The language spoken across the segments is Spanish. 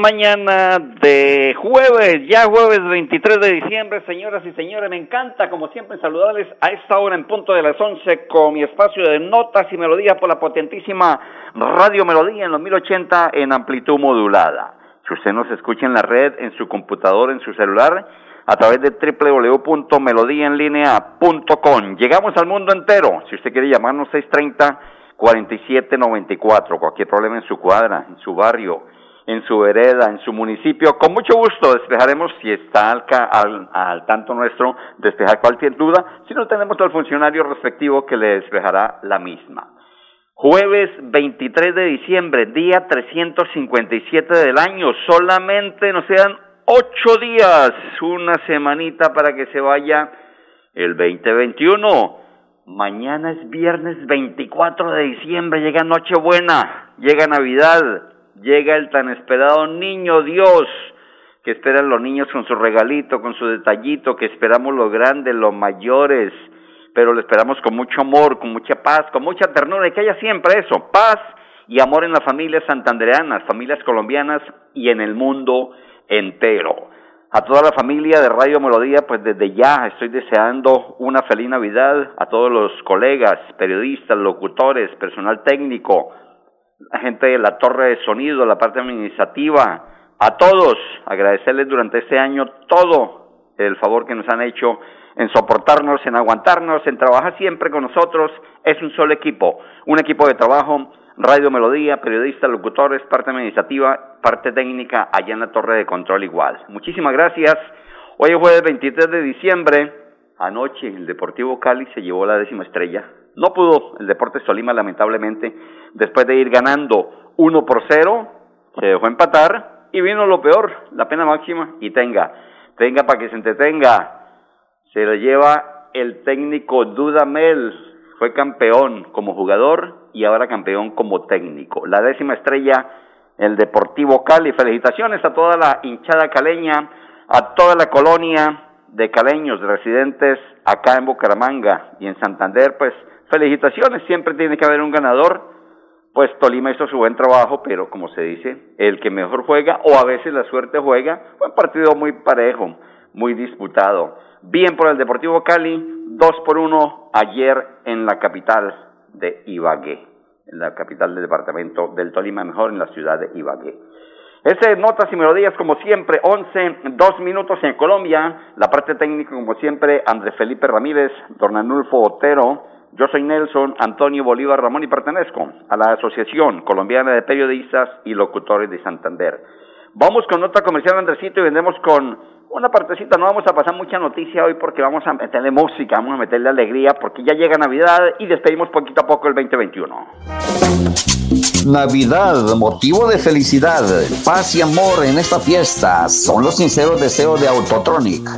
Mañana de jueves, ya jueves 23 de diciembre, señoras y señores. Me encanta, como siempre, saludarles a esta hora en punto de las 11 con mi espacio de notas y melodías por la potentísima Radio Melodía en los 1080 en amplitud modulada. Si usted nos escucha en la red, en su computador, en su celular, a través de www.melodiaenlinea.com. Llegamos al mundo entero. Si usted quiere llamarnos 630 4794, cualquier problema en su cuadra, en su barrio en su vereda, en su municipio. Con mucho gusto despejaremos, si está al, al, tanto nuestro, despejar cualquier duda, si no tenemos al funcionario respectivo que le despejará la misma. Jueves 23 de diciembre, día 357 del año, solamente nos quedan ocho días, una semanita para que se vaya el 2021. Mañana es viernes 24 de diciembre, llega Nochebuena, llega Navidad, llega el tan esperado niño Dios, que esperan los niños con su regalito, con su detallito, que esperamos los grandes, los mayores, pero lo esperamos con mucho amor, con mucha paz, con mucha ternura, y que haya siempre eso, paz y amor en las familias santandereanas, familias colombianas y en el mundo entero. A toda la familia de Radio Melodía, pues desde ya estoy deseando una feliz Navidad, a todos los colegas, periodistas, locutores, personal técnico, la gente de la torre de sonido, la parte administrativa, a todos, agradecerles durante este año todo el favor que nos han hecho en soportarnos, en aguantarnos, en trabajar siempre con nosotros. Es un solo equipo, un equipo de trabajo, Radio Melodía, periodistas, locutores, parte administrativa, parte técnica, allá en la torre de control igual. Muchísimas gracias. Hoy es jueves 23 de diciembre. Anoche el Deportivo Cali se llevó la décima estrella no pudo el Deportes Tolima, lamentablemente, después de ir ganando 1 por 0, se dejó empatar y vino lo peor, la pena máxima, y tenga, tenga para que se entretenga. Se lo lleva el técnico Dudamel, fue campeón como jugador y ahora campeón como técnico. La décima estrella, el Deportivo Cali. Felicitaciones a toda la hinchada caleña, a toda la colonia de caleños residentes acá en Bucaramanga y en Santander, pues felicitaciones, siempre tiene que haber un ganador. Pues Tolima hizo su buen trabajo, pero como se dice, el que mejor juega o a veces la suerte juega, fue un partido muy parejo, muy disputado. Bien por el Deportivo Cali, dos por uno ayer en la capital de Ibagué, en la capital del departamento del Tolima, mejor en la ciudad de Ibagué. Ese Notas y Melodías, como siempre, 11, dos minutos en Colombia. La parte técnica, como siempre, Andrés Felipe Ramírez, Don Anulfo Otero, yo soy Nelson Antonio Bolívar Ramón y pertenezco a la Asociación Colombiana de Periodistas y Locutores de Santander. Vamos con otra comercial, Andresito, y vendemos con una partecita. No vamos a pasar mucha noticia hoy porque vamos a meterle música, vamos a meterle alegría porque ya llega Navidad y despedimos poquito a poco el 2021. Navidad, motivo de felicidad, paz y amor en esta fiesta son los sinceros deseos de Autotronic,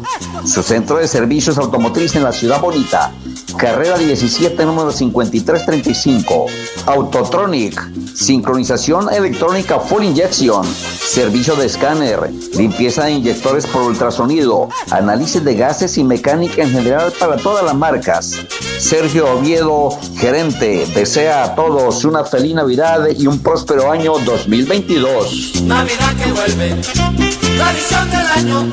su centro de servicios automotriz en la ciudad bonita Carrera 17, número 5335. Autotronic. Sincronización electrónica Full Injection. Servicio de escáner. Limpieza de inyectores por ultrasonido. Análisis de gases y mecánica en general para todas las marcas. Sergio Oviedo, gerente, desea a todos una feliz Navidad y un próspero año 2022. Navidad que vuelve. Tradición del año.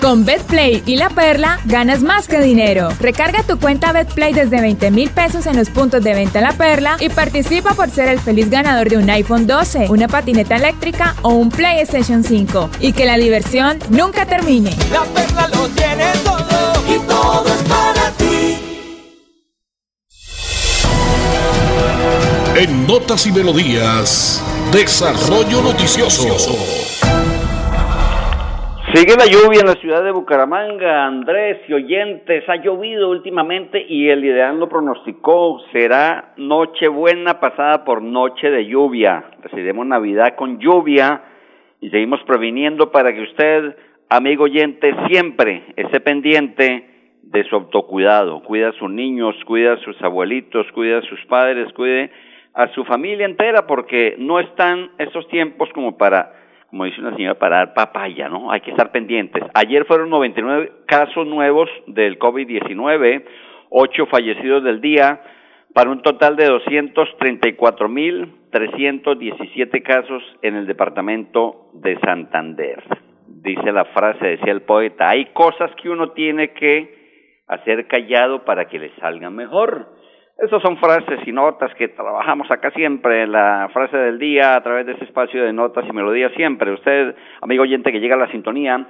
Con BetPlay y La Perla ganas más que dinero. Recarga tu cuenta BetPlay desde 20 mil pesos en los puntos de venta La Perla y participa por ser el feliz ganador de un iPhone 12, una patineta eléctrica o un PlayStation 5. Y que la diversión nunca termine. La Perla lo tiene todo y todo es para ti. En Notas y Melodías, Desarrollo Noticioso. Sigue la lluvia en la ciudad de Bucaramanga, Andrés y oyentes. Ha llovido últimamente y el ideal lo pronosticó. Será noche buena pasada por noche de lluvia. Recibimos Navidad con lluvia y seguimos previniendo para que usted, amigo oyente, siempre esté pendiente de su autocuidado. Cuida a sus niños, cuida a sus abuelitos, cuida a sus padres, cuide a su familia entera porque no están esos tiempos como para como dice una señora, para dar papaya, ¿no? Hay que estar pendientes. Ayer fueron 99 casos nuevos del COVID-19, 8 fallecidos del día, para un total de 234.317 casos en el departamento de Santander. Dice la frase, decía el poeta, hay cosas que uno tiene que hacer callado para que le salgan mejor. Esas son frases y notas que trabajamos acá siempre, la frase del día a través de ese espacio de notas y melodías siempre. Usted, amigo oyente que llega a la sintonía,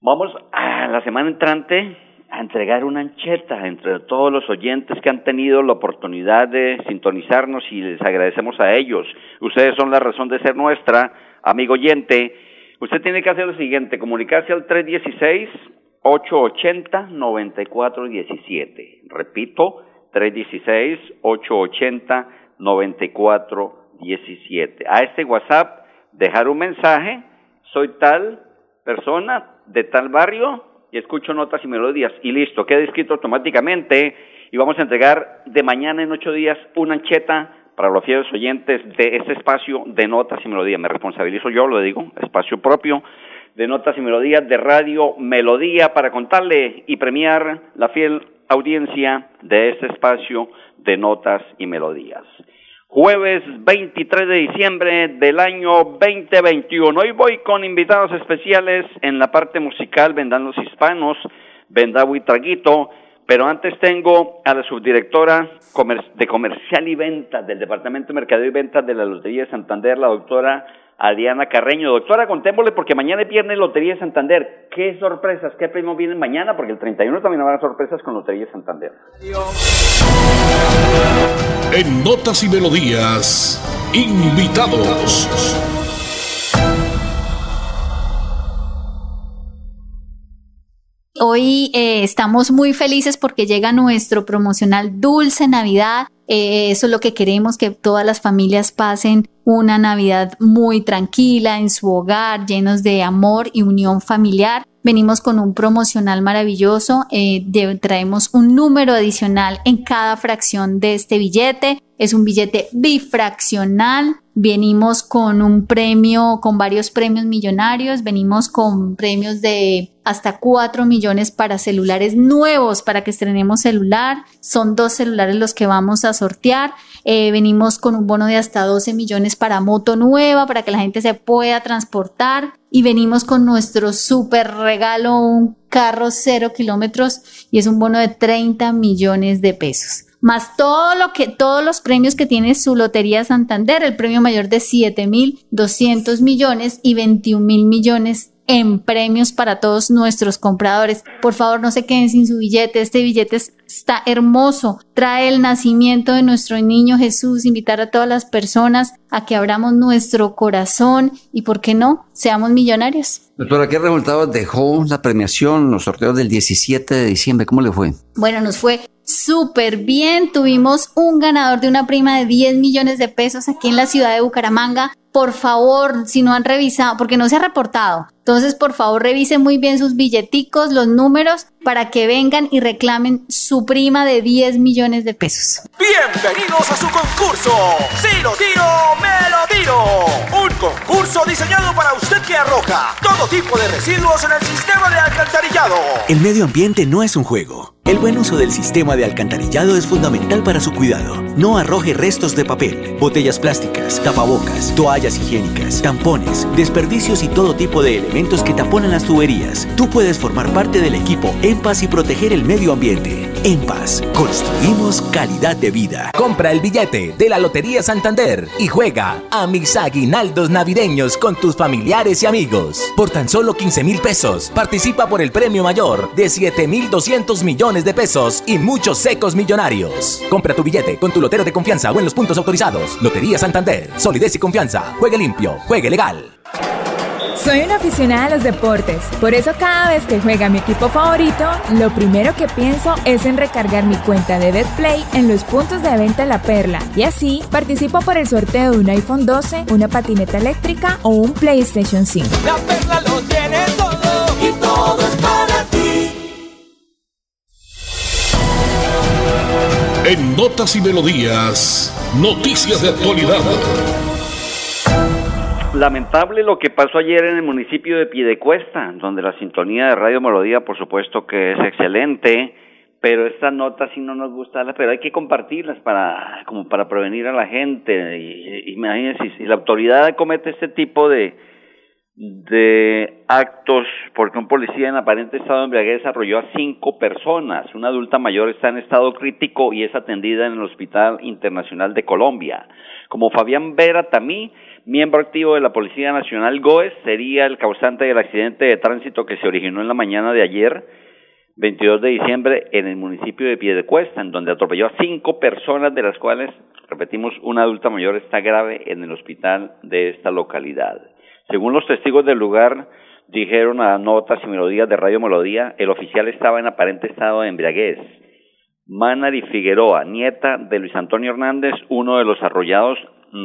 vamos a la semana entrante a entregar una ancheta entre todos los oyentes que han tenido la oportunidad de sintonizarnos y les agradecemos a ellos. Ustedes son la razón de ser nuestra, amigo oyente. Usted tiene que hacer lo siguiente, comunicarse al 316 880 9417. Repito, 316-880-9417. A este WhatsApp dejar un mensaje, soy tal persona de tal barrio y escucho notas y melodías y listo, queda escrito automáticamente y vamos a entregar de mañana en ocho días una ancheta para los fieles oyentes de este espacio de notas y melodías. Me responsabilizo yo, lo digo, espacio propio de notas y melodías de radio Melodía para contarle y premiar la fiel audiencia de este espacio de notas y melodías. Jueves 23 de diciembre del año 2021. Hoy voy con invitados especiales en la parte musical, vendrán los hispanos, vendrá Traguito, pero antes tengo a la subdirectora de Comercial y Ventas del Departamento de Mercadeo y Ventas de la Lotería de Santander, la doctora a Diana Carreño. Doctora, contémosle porque mañana es viernes Lotería de Santander. ¿Qué sorpresas, qué premios vienen mañana? Porque el 31 también habrá sorpresas con Lotería de Santander. En Notas y Melodías, invitados. Hoy eh, estamos muy felices porque llega nuestro promocional Dulce Navidad eh, eso es lo que queremos, que todas las familias pasen una Navidad muy tranquila en su hogar, llenos de amor y unión familiar. Venimos con un promocional maravilloso, eh, traemos un número adicional en cada fracción de este billete. Es un billete bifraccional. Venimos con un premio, con varios premios millonarios. Venimos con premios de hasta 4 millones para celulares nuevos para que estrenemos celular. Son dos celulares los que vamos a sortear. Eh, venimos con un bono de hasta 12 millones para moto nueva, para que la gente se pueda transportar. Y venimos con nuestro super regalo, un carro cero kilómetros y es un bono de 30 millones de pesos más todo lo que, todos los premios que tiene su Lotería Santander, el premio mayor de 7.200 millones y 21 mil millones en premios para todos nuestros compradores. Por favor, no se queden sin su billete. Este billete está hermoso. Trae el nacimiento de nuestro niño Jesús. Invitar a todas las personas a que abramos nuestro corazón y, ¿por qué no? Seamos millonarios. Doctora, ¿qué resultados dejó la premiación, los sorteos del 17 de diciembre? ¿Cómo le fue? Bueno, nos fue súper bien. Tuvimos un ganador de una prima de 10 millones de pesos aquí en la ciudad de Bucaramanga por favor, si no han revisado, porque no se ha reportado, entonces por favor revisen muy bien sus billeticos, los números, para que vengan y reclamen su prima de 10 millones de pesos. Bienvenidos a su concurso. Si lo tiro, me lo tiro. Un concurso diseñado para usted que arroja todo tipo de residuos en el sistema de alcantarillado. El medio ambiente no es un juego. El buen uso del sistema de alcantarillado es fundamental para su cuidado. No arroje restos de papel, botellas plásticas, tapabocas, toallas higiénicas, tampones, desperdicios y todo tipo de elementos que taponan las tuberías. Tú puedes formar parte del equipo En Paz y proteger el medio ambiente. En Paz, construimos calidad de vida. Compra el billete de la Lotería Santander y juega a mis aguinaldos navideños con tus familiares y amigos. Por tan solo 15 mil pesos, participa por el premio mayor de 7 mil 200 millones de pesos y muchos secos millonarios. Compra tu billete con tu lotero de confianza o en los puntos autorizados. Lotería Santander. Solidez y confianza. Juegue limpio. Juegue legal. Soy una aficionada a los deportes, por eso cada vez que juega mi equipo favorito, lo primero que pienso es en recargar mi cuenta de BetPlay en los puntos de venta La Perla y así participo por el sorteo de un iPhone 12, una patineta eléctrica o un PlayStation 5. La Perla lo tiene todo y todo es para ti. En Notas y Melodías, noticias de actualidad. Lamentable lo que pasó ayer en el municipio de Piedecuesta, donde la sintonía de Radio Melodía, por supuesto que es excelente, pero esta nota sí no nos gusta, pero hay que compartirlas para, como para prevenir a la gente. Y, imagínense, si la autoridad comete este tipo de, de actos porque un policía en aparente estado de embriaguez arrolló a cinco personas. Una adulta mayor está en estado crítico y es atendida en el Hospital Internacional de Colombia. Como Fabián Vera Tamí, miembro activo de la Policía Nacional GOES, sería el causante del accidente de tránsito que se originó en la mañana de ayer, 22 de diciembre, en el municipio de Piedecuesta, en donde atropelló a cinco personas, de las cuales, repetimos, una adulta mayor está grave en el hospital de esta localidad. Según los testigos del lugar, dijeron a Notas y Melodías de Radio Melodía, el oficial estaba en aparente estado de embriaguez. Manari Figueroa, nieta de Luis Antonio Hernández, uno de los arrollados,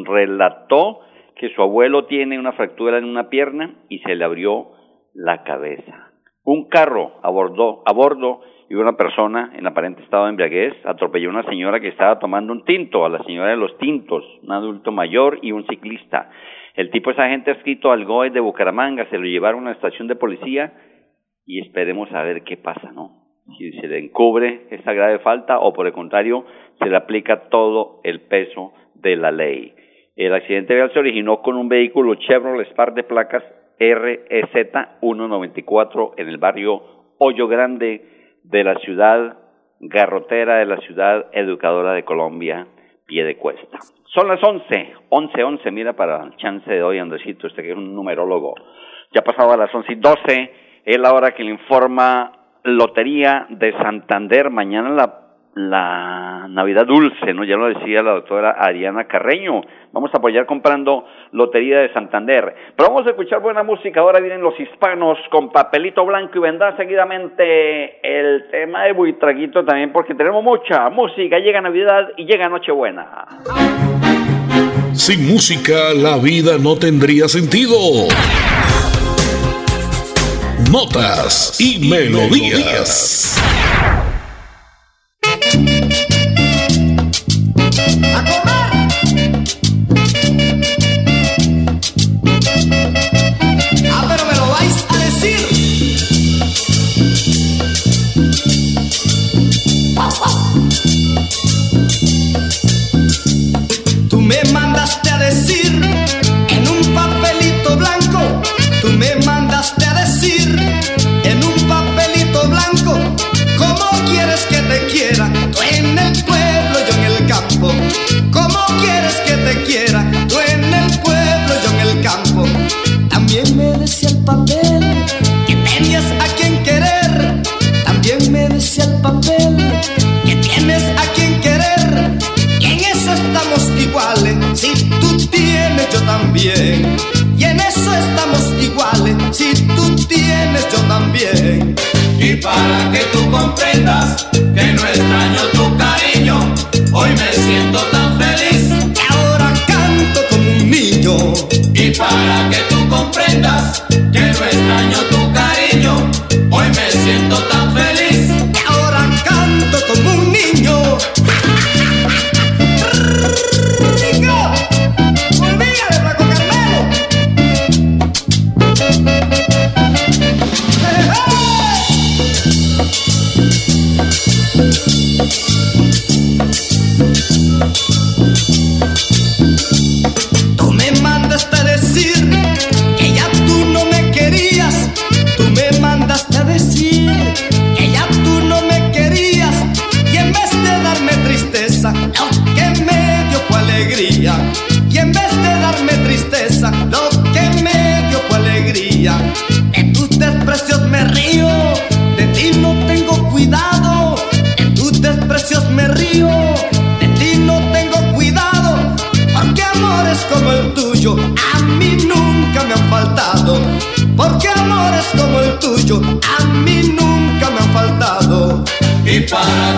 relató que su abuelo tiene una fractura en una pierna y se le abrió la cabeza. Un carro abordó, a bordo y una persona en aparente estado de embriaguez atropelló a una señora que estaba tomando un tinto, a la señora de los tintos, un adulto mayor y un ciclista. El tipo es agente adscrito al GOE de Bucaramanga, se lo llevaron a la estación de policía y esperemos a ver qué pasa, ¿no? Si se le encubre esta grave falta o por el contrario se le aplica todo el peso de la ley. El accidente vial se originó con un vehículo Chevrolet Spark de placas REZ 194 en el barrio Hoyo Grande de la ciudad garrotera de la ciudad educadora de Colombia, pie de cuesta. Son las 11, 11, 11, mira para el chance de hoy, Andresito, este que es un numerólogo. Ya pasaba a las 11 y 12, es la hora que le informa Lotería de Santander. Mañana la, la Navidad Dulce, ¿no? Ya lo decía la doctora Ariana Carreño. Vamos a apoyar comprando Lotería de Santander. Pero vamos a escuchar buena música. Ahora vienen los hispanos con papelito blanco y vendrá seguidamente el tema de Buitraguito también, porque tenemos mucha música. Llega Navidad y llega Nochebuena. Sin música la vida no tendría sentido. Notas y melodías.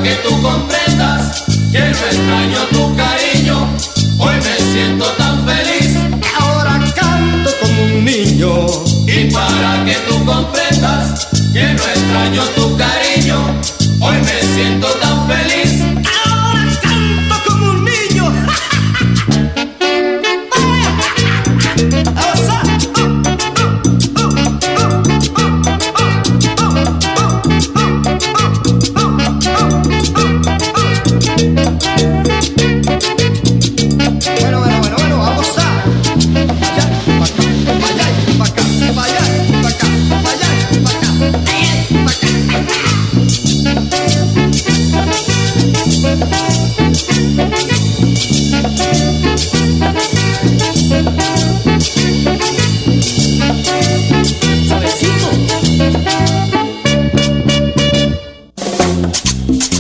Que tú comprendas que no extraño tu cariño, hoy me siento tan feliz. Ahora canto como un niño. Y para que tú comprendas que no extraño tu Bueno,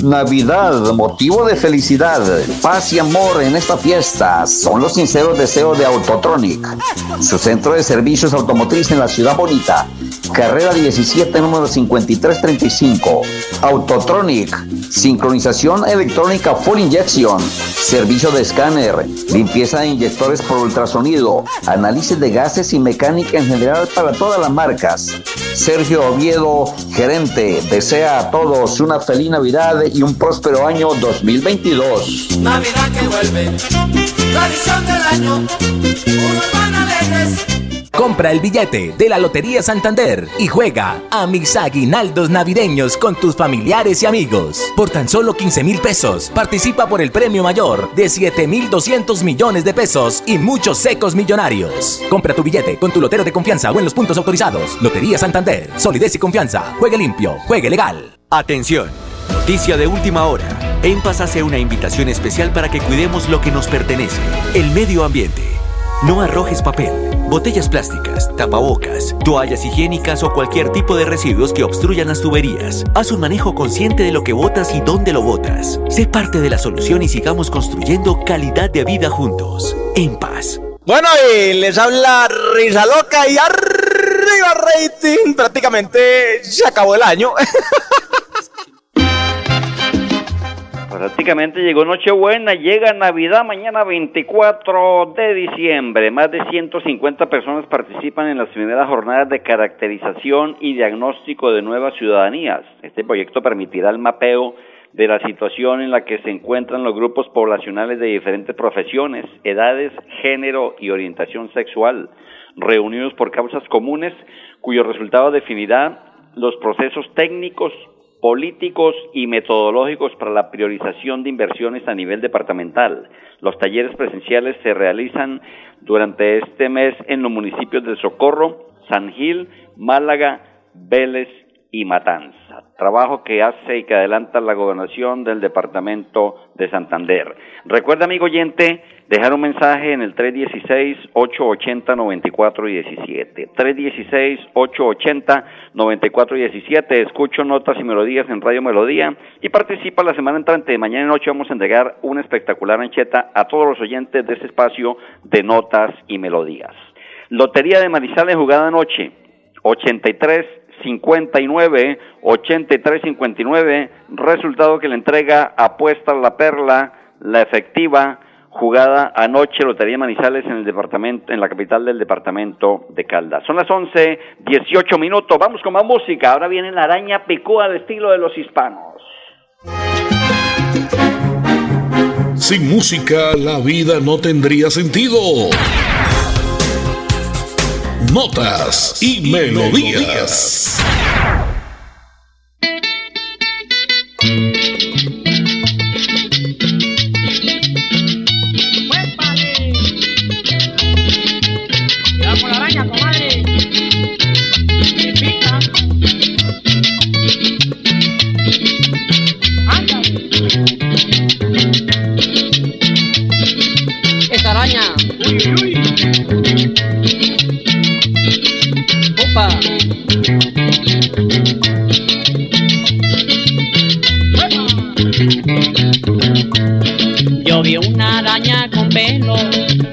Navidad, motivo de felicidad, paz y amor en esta fiesta son los sinceros deseos de Autotronic, su centro de servicios automotriz en la ciudad bonita. Carrera 17, número 5335. Autotronic, sincronización electrónica full injection, servicio de escáner, limpieza de inyectores por ultrasonido, análisis de gases y mecánica en general para todas las marcas. Sergio Oviedo, gerente, desea a todos una feliz Navidad y un próspero año 2022. Navidad que vuelve, tradición del año, unos van alegres. Compra el billete de la Lotería Santander y juega a mis aguinaldos navideños con tus familiares y amigos. Por tan solo 15 mil pesos, participa por el premio mayor de 7 mil 200 millones de pesos y muchos secos millonarios. Compra tu billete con tu lotero de confianza o en los puntos autorizados. Lotería Santander, solidez y confianza. Juegue limpio, juegue legal. Atención, noticia de última hora. En Paz hace una invitación especial para que cuidemos lo que nos pertenece, el medio ambiente. No arrojes papel, botellas plásticas, tapabocas, toallas higiénicas o cualquier tipo de residuos que obstruyan las tuberías. Haz un manejo consciente de lo que botas y dónde lo botas. Sé parte de la solución y sigamos construyendo calidad de vida juntos. En paz. Bueno, y les habla Risa Loca y arriba rating. Prácticamente se acabó el año. Prácticamente llegó Nochebuena, llega Navidad mañana 24 de diciembre. Más de 150 personas participan en las primeras jornadas de caracterización y diagnóstico de nuevas ciudadanías. Este proyecto permitirá el mapeo de la situación en la que se encuentran los grupos poblacionales de diferentes profesiones, edades, género y orientación sexual, reunidos por causas comunes cuyo resultado definirá los procesos técnicos, políticos y metodológicos para la priorización de inversiones a nivel departamental. Los talleres presenciales se realizan durante este mes en los municipios de Socorro, San Gil, Málaga, Vélez y Matanza. Trabajo que hace y que adelanta la gobernación del departamento de Santander. Recuerda, amigo oyente, dejar un mensaje en el 316-880-9417. 316-880-9417. Escucho notas y melodías en Radio Melodía y participa la semana entrante. Mañana noche vamos a entregar una espectacular ancheta a todos los oyentes de este espacio de notas y melodías. Lotería de Manizales jugada anoche. 83 59 83 59 resultado que le entrega apuesta la perla la efectiva jugada anoche Lotería Manizales en el departamento en la capital del departamento de Caldas. Son las 11 18 minutos. Vamos con más música. Ahora viene la araña picúa de estilo de los hispanos. Sin música la vida no tendría sentido. Notas y melodías. Yo vi una araña con pelo,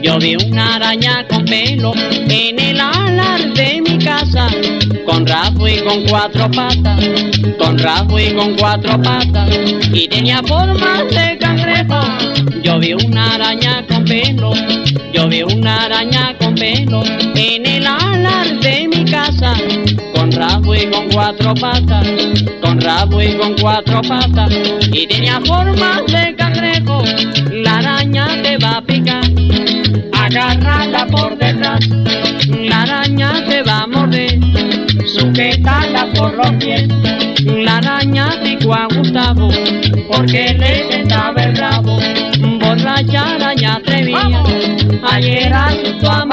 yo vi una araña con pelo en el alar de mi casa, con rabo y con cuatro patas, con rabo y con cuatro patas, y tenía forma de cangrejo. Yo vi una araña con pelo, yo vi una araña con pelo en el alar de mi casa, con rabo y con cuatro patas, y con cuatro patas, y tenía forma de cangrejo. La araña te va a picar, agárrala por detrás, la araña te va a morder sujetala por los pies. La araña picó a Gustavo, porque le estaba el rabo. Borracha araña atrevía, ayer asustó a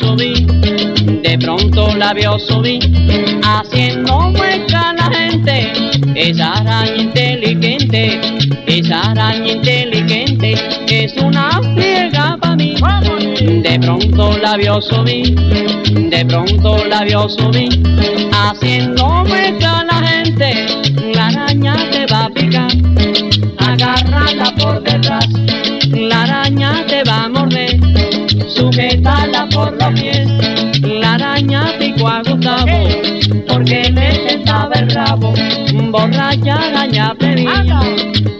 de pronto la vio subir, haciendo mueca la gente. Esa araña inteligente, esa araña inteligente, es una friega para mí. De pronto la vio subir, de pronto la vio subir, haciendo mueca la gente. La araña te va a picar, sujetala por los pies. La araña picó a Gustavo, porque le sentaba el rabo. Borracha araña previa,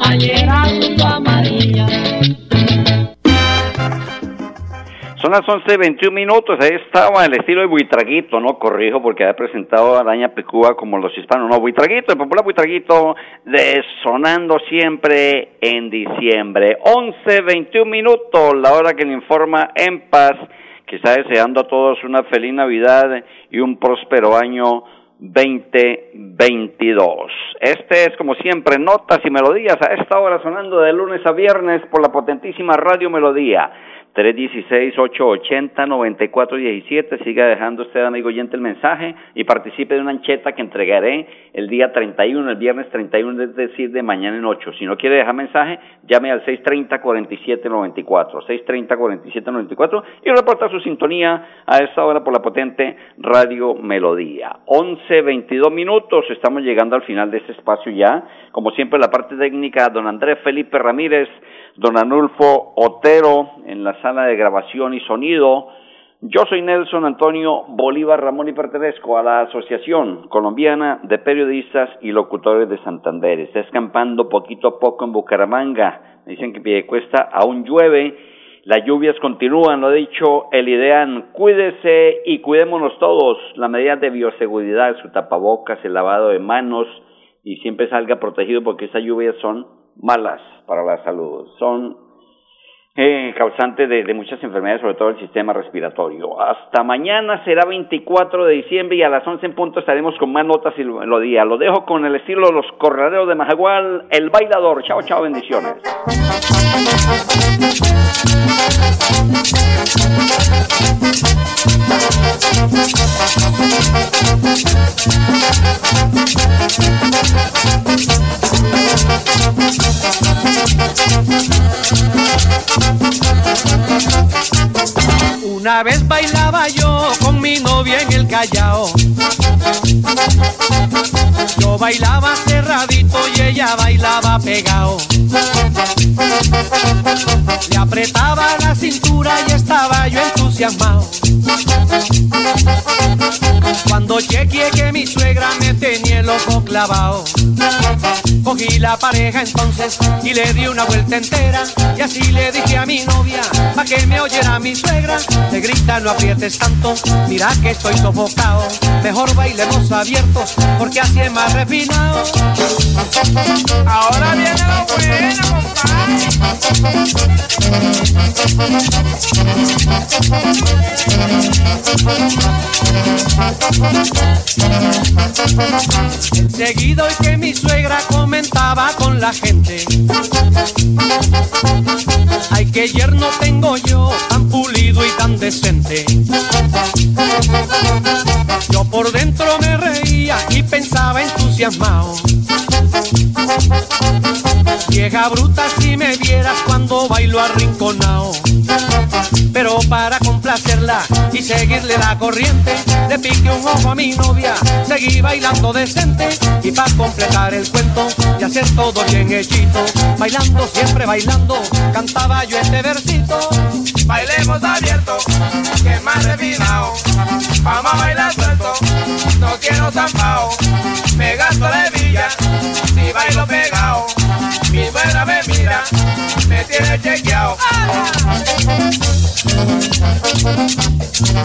ayer asustó a María. Son las 11.21 minutos, ahí estaba el estilo de buitraguito, ¿no? Corrijo porque había presentado a Araña Pecúa como los hispanos, no, buitraguito, el popular buitraguito de sonando siempre en diciembre. 11.21 minutos, la hora que le informa en paz, que está deseando a todos una feliz Navidad y un próspero año 2022. Este es, como siempre, Notas y Melodías a esta hora sonando de lunes a viernes por la potentísima Radio Melodía. 316-880-9417. Siga dejando usted, amigo oyente, el mensaje y participe de una ancheta que entregaré el día 31, el viernes 31, es decir, de mañana en 8. Si no quiere dejar mensaje, llame al 630-4794. 630-4794 y reporta su sintonía a esta hora por la potente Radio Melodía. 11-22 minutos, estamos llegando al final de este espacio ya. Como siempre, la parte técnica, don Andrés Felipe Ramírez don Anulfo Otero en la sala de grabación y sonido. Yo soy Nelson Antonio Bolívar Ramón y pertenezco a la Asociación Colombiana de Periodistas y Locutores de Santander. Está escampando poquito a poco en Bucaramanga. Me dicen que Piedecuesta aún llueve. Las lluvias continúan, lo ha dicho el IDEAN. Cuídese y cuidémonos todos. La medida de bioseguridad, su tapabocas, el lavado de manos y siempre salga protegido porque esas lluvias son malas para la salud. Son eh, causantes de, muchas enfermedades, sobre todo el sistema respiratorio. Hasta mañana será 24 de diciembre y a las 11 en punto estaremos con más notas y lo, lo día. Lo dejo con el estilo de los corraderos de Majagual, el bailador. Chao, chao, bendiciones. Una vez bailaba yo con mi novia en el Callao. Yo bailaba cerradito y ella bailaba pegado. Le apretaba la cintura y estaba yo entusiasmado. Cuando chequeé que mi suegra me tenía el ojo clavado. Cogí la pareja entonces y le di una vuelta entera. Y así le dije a mi novia, pa' que me oyera mi suegra. Te grita, no aprietes tanto, mira que estoy sofocado. Mejor bailemos abiertos, porque así es más refinado. Ahora viene lo bueno, Seguido y que mi suegra comentaba con la gente. Ay, que yerno tengo yo, tan pulido y tan decente. Yo por dentro me reí reía y pensaba entusiasmado. Vieja bruta si me vieras cuando bailo arrinconao. Pero para complacerla y seguirle la corriente, le piqué un ojo a mi novia, seguí bailando decente. Y para completar el cuento y hacer todo bien hechito, bailando siempre bailando, cantaba yo este versito. Bailemos abierto, que más refinado, vamos a bailar suelto, no quiero zampao, me gasto la villa, si bailo pegado, mi suegra me mira, me tiene chequeado. Esta